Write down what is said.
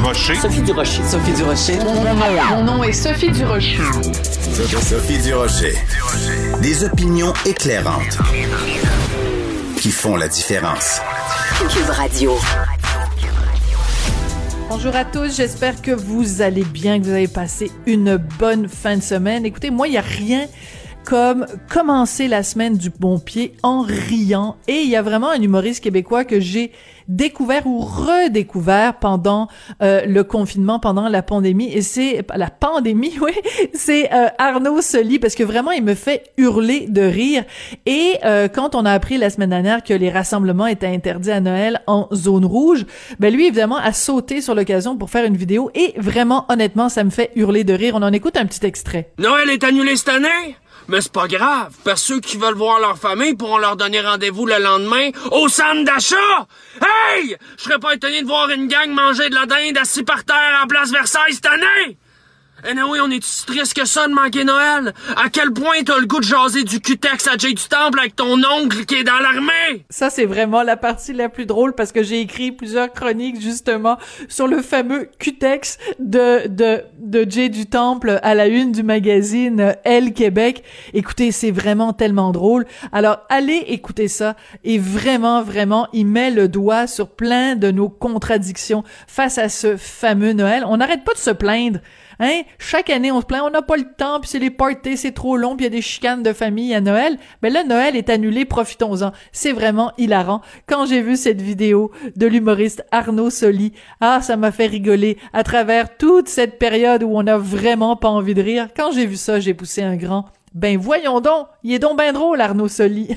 Durocher. Sophie Durocher. Sophie Durocher. Mon nom est Sophie Durocher. Sophie Durocher. Des opinions éclairantes qui font la différence. Cube Radio. Bonjour à tous, j'espère que vous allez bien, que vous avez passé une bonne fin de semaine. Écoutez, moi, il n'y a rien comme commencer la semaine du bon pied en riant. Et il y a vraiment un humoriste québécois que j'ai découvert ou redécouvert pendant euh, le confinement, pendant la pandémie. Et c'est la pandémie, oui, c'est euh, Arnaud Soli parce que vraiment il me fait hurler de rire. Et euh, quand on a appris la semaine dernière que les rassemblements étaient interdits à Noël en zone rouge, ben lui évidemment a sauté sur l'occasion pour faire une vidéo. Et vraiment, honnêtement, ça me fait hurler de rire. On en écoute un petit extrait. Noël est annulé cette année? Mais c'est pas grave, parce ceux qui veulent voir leur famille pourront leur donner rendez-vous le lendemain au centre d'achat! Hey! Je serais pas étonné de voir une gang manger de la dinde assis par terre en place Versailles cette année! Eh oui, on est triste que ça de manquer Noël? À quel point t'as le goût de jaser du cutex à Jay du Temple avec ton oncle qui est dans l'armée? Ça, c'est vraiment la partie la plus drôle parce que j'ai écrit plusieurs chroniques justement sur le fameux cutex de, de, de Jay du Temple à la une du magazine Elle Québec. Écoutez, c'est vraiment tellement drôle. Alors, allez écouter ça et vraiment, vraiment, il met le doigt sur plein de nos contradictions face à ce fameux Noël. On n'arrête pas de se plaindre Hein? Chaque année, on se plaint, on n'a pas le temps, puis c'est les parties, c'est trop long, puis il y a des chicanes de famille à Noël. Mais là, Noël est annulé, profitons-en. C'est vraiment hilarant. Quand j'ai vu cette vidéo de l'humoriste Arnaud Soli, ah, ça m'a fait rigoler à travers toute cette période où on n'a vraiment pas envie de rire. Quand j'ai vu ça, j'ai poussé un grand. Ben voyons donc, il est donc bien drôle, Arnaud Soli.